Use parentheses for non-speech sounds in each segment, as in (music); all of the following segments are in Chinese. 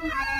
Bye.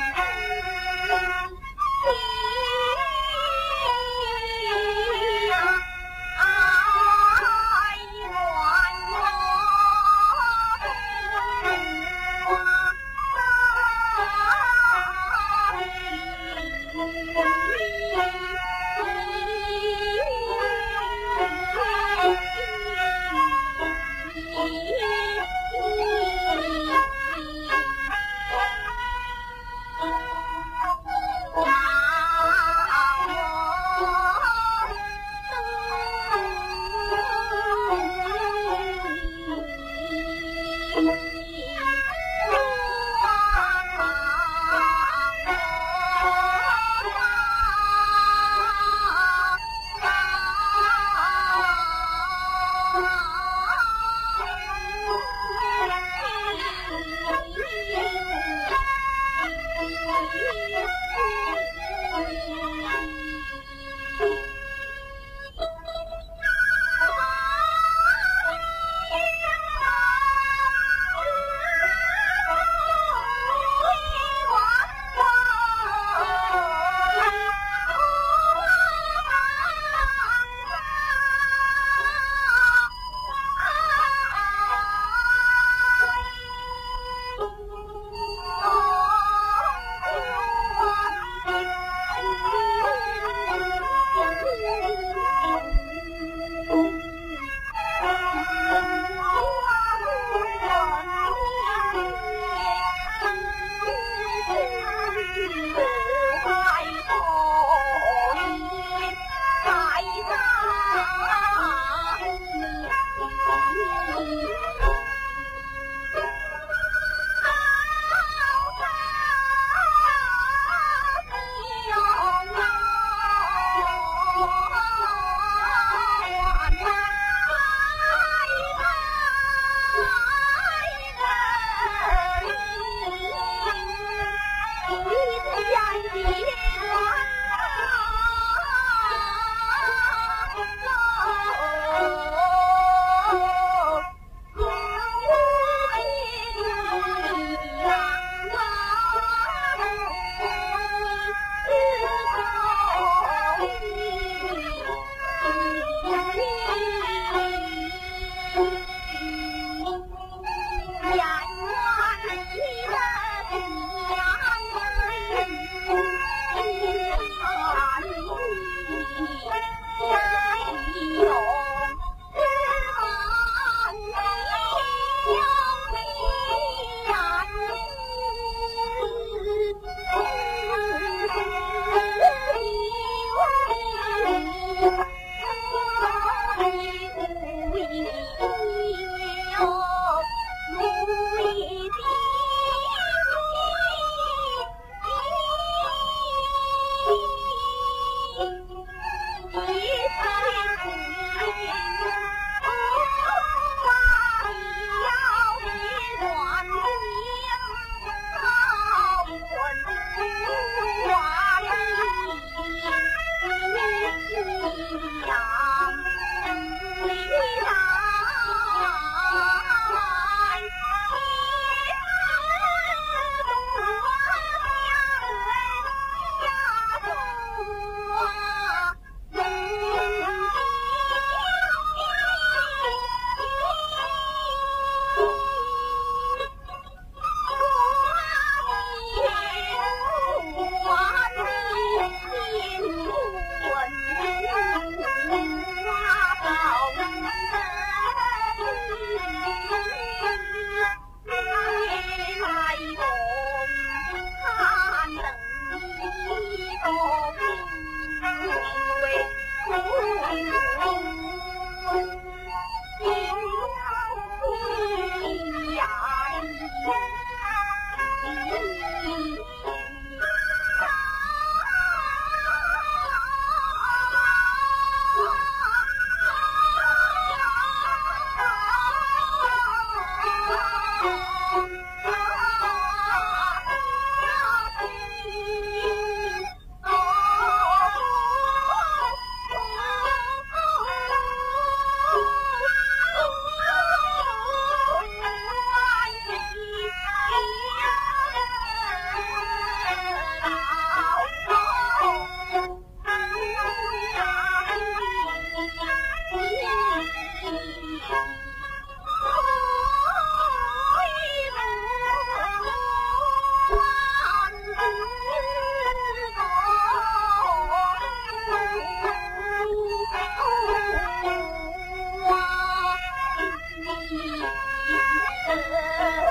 Ah! (laughs)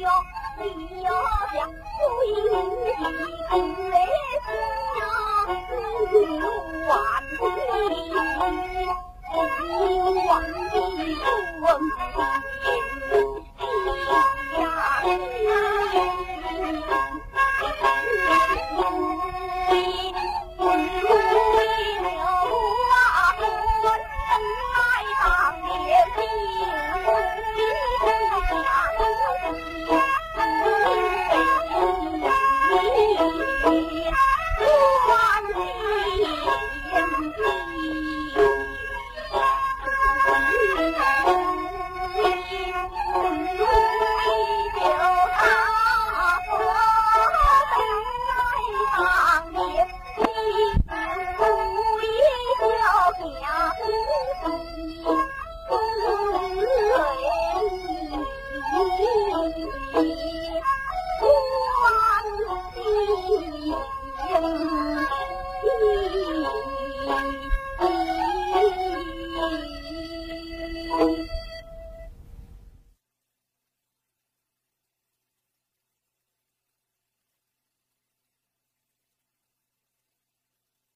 哟你呀像一你来过呀不如顽皮不